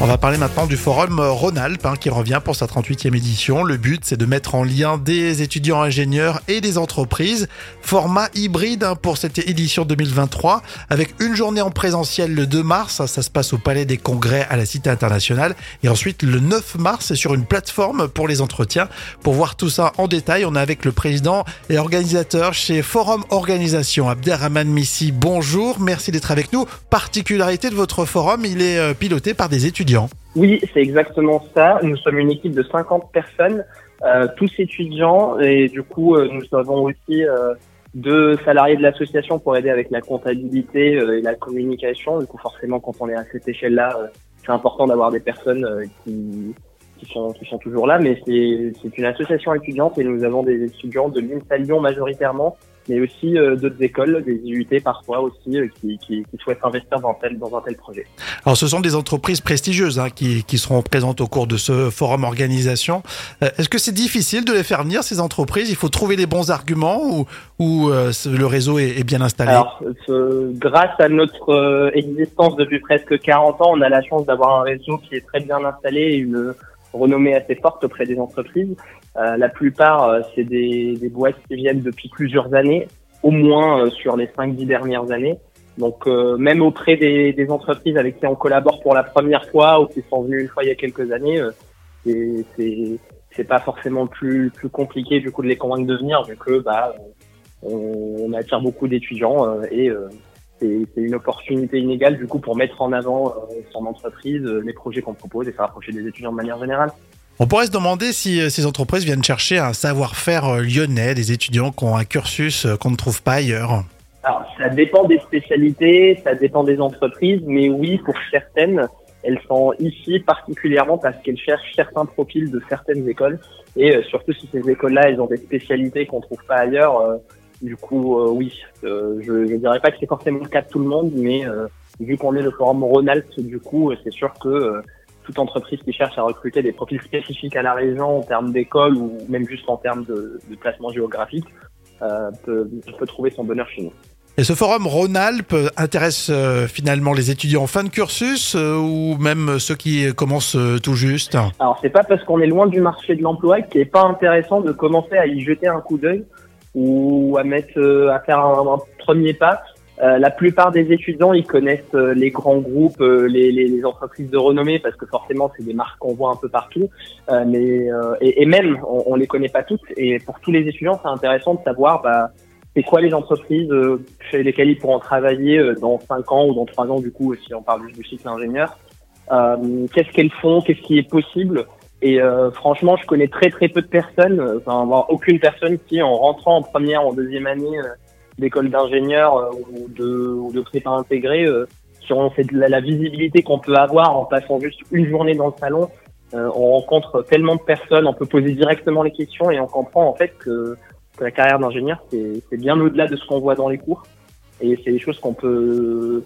On va parler maintenant du forum Rhône-Alpes hein, qui revient pour sa 38e édition. Le but, c'est de mettre en lien des étudiants ingénieurs et des entreprises. Format hybride hein, pour cette édition 2023 avec une journée en présentiel le 2 mars. Ça se passe au Palais des Congrès à la Cité internationale. Et ensuite, le 9 mars, c'est sur une plateforme pour les entretiens. Pour voir tout ça en détail, on est avec le président et organisateur chez Forum Organisation, Abderrahman Missi. Bonjour, merci d'être avec nous. Particularité de votre forum, il est euh, piloté par des étudiants. Oui, c'est exactement ça. Nous sommes une équipe de 50 personnes, euh, tous étudiants, et du coup, euh, nous avons aussi euh, deux salariés de l'association pour aider avec la comptabilité et la communication. Du coup, forcément, quand on est à cette échelle-là, c'est important d'avoir des personnes qui, sont toujours là, mais c'est une association étudiante et nous avons des étudiants de l'INSA Lyon majoritairement mais aussi euh, d'autres écoles, des IUT parfois aussi, euh, qui, qui, qui, souhaitent investir dans, tel, dans un tel projet. Alors ce sont des entreprises prestigieuses hein, qui, qui, seront présentes au cours de ce forum organisation. Euh, est-ce que c'est difficile de les faire venir, ces entreprises? Il faut trouver les bons arguments ou, ou le réseau est, est, bien installé? Alors, grâce à notre existence depuis presque 40 ans, on a la chance d'avoir un réseau qui est très bien installé et une renommée assez forte auprès des entreprises. Euh, la plupart, euh, c'est des, des, boîtes qui viennent depuis plusieurs années, au moins euh, sur les 5-10 dernières années. Donc même auprès des, des, entreprises avec qui on collabore pour la première fois ou qui sont venues une fois il y a quelques années, c'est c'est pas forcément plus plus compliqué du coup de les convaincre de venir vu que bah on, on attire beaucoup d'étudiants et c'est une opportunité inégale du coup pour mettre en avant son entreprise, les projets qu'on propose et faire approcher des étudiants de manière générale. On pourrait se demander si euh, ces entreprises viennent chercher un savoir-faire euh, lyonnais, des étudiants qui ont un cursus euh, qu'on ne trouve pas ailleurs. Alors, ça dépend des spécialités, ça dépend des entreprises, mais oui, pour certaines, elles sont ici particulièrement parce qu'elles cherchent certains profils de certaines écoles, et surtout si ces écoles-là, elles ont des spécialités qu'on ne trouve pas ailleurs. Du coup, oui, je ne dirais pas que c'est forcément le cas de tout le monde, mais vu qu'on est le forum Rhône-Alpes, du coup, c'est sûr que toute entreprise qui cherche à recruter des profils spécifiques à la région en termes d'école ou même juste en termes de, de placement géographique euh, peut, peut, trouver son bonheur chez nous. Et ce forum Rhône-Alpes intéresse euh, finalement les étudiants en fin de cursus euh, ou même ceux qui commencent euh, tout juste? Alors c'est pas parce qu'on est loin du marché de l'emploi qu'il n'est pas intéressant de commencer à y jeter un coup d'œil ou à mettre à faire un, premier pas euh, la plupart des étudiants, ils connaissent euh, les grands groupes, euh, les, les, les, entreprises de renommée, parce que forcément, c'est des marques qu'on voit un peu partout. mais et, et, même, on, on les connaît pas toutes. Et pour tous les étudiants, c'est intéressant de savoir, bah, c'est quoi les entreprises chez lesquelles ils pourront travailler dans 5 ans ou dans 3 ans, du coup, si on parle du cycle ingénieur. qu'est-ce qu'elles font? Qu'est-ce qui est possible? Et franchement, je connais très très peu de personnes, enfin, aucune personne qui, en rentrant en première, en deuxième année, d'école d'ingénieurs euh, ou de, ou de prépa intégrée euh, sur la, la visibilité qu'on peut avoir en passant juste une journée dans le salon. Euh, on rencontre tellement de personnes, on peut poser directement les questions et on comprend en fait que, que la carrière d'ingénieur c'est bien au-delà de ce qu'on voit dans les cours et c'est des choses qu'on peut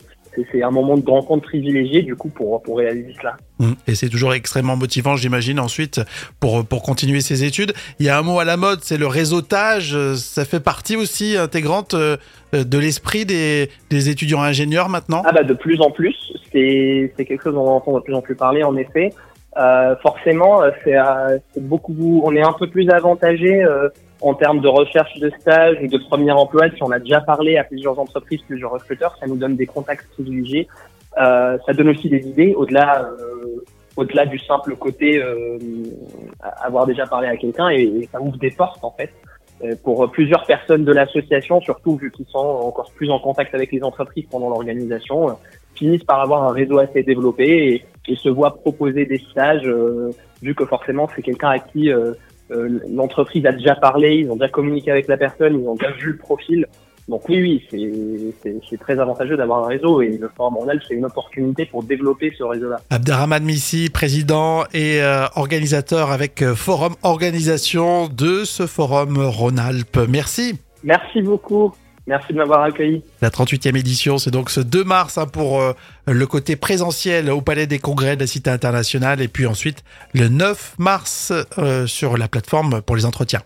c'est un moment de rencontre privilégié du coup pour, pour réaliser cela. Mmh. Et c'est toujours extrêmement motivant, j'imagine, ensuite pour, pour continuer ses études. Il y a un mot à la mode, c'est le réseautage. Ça fait partie aussi intégrante euh, de l'esprit des, des étudiants ingénieurs maintenant? Ah bah de plus en plus, c'est quelque chose dont on entend de plus en plus parler en effet. Euh, forcément, euh, c'est beaucoup, on est un peu plus avantagé euh, en termes de recherche de stage ou de premier emploi, si on a déjà parlé à plusieurs entreprises, plusieurs recruteurs, ça nous donne des contacts privilégiés. Euh, ça donne aussi des idées au-delà, euh, au-delà du simple côté euh, avoir déjà parlé à quelqu'un et, et, ça ouvre des portes en fait euh, pour plusieurs personnes de l'association, surtout vu qu'ils sont encore plus en contact avec les entreprises pendant l'organisation, euh, finissent par avoir un réseau assez développé et, et se voient proposer des stages, vu que forcément c'est quelqu'un à qui euh, l'entreprise a déjà parlé, ils ont déjà communiqué avec la personne, ils ont déjà vu le profil. Donc oui, oui, c'est très avantageux d'avoir un réseau et le Forum Rhône-Alpes, c'est une opportunité pour développer ce réseau-là. Abderrahman Missi, président et euh, organisateur avec euh, Forum Organisation de ce Forum Rhône-Alpes. Merci. Merci beaucoup. Merci de m'avoir accueilli. La 38e édition, c'est donc ce 2 mars hein, pour euh, le côté présentiel au Palais des Congrès de la Cité internationale et puis ensuite le 9 mars euh, sur la plateforme pour les entretiens.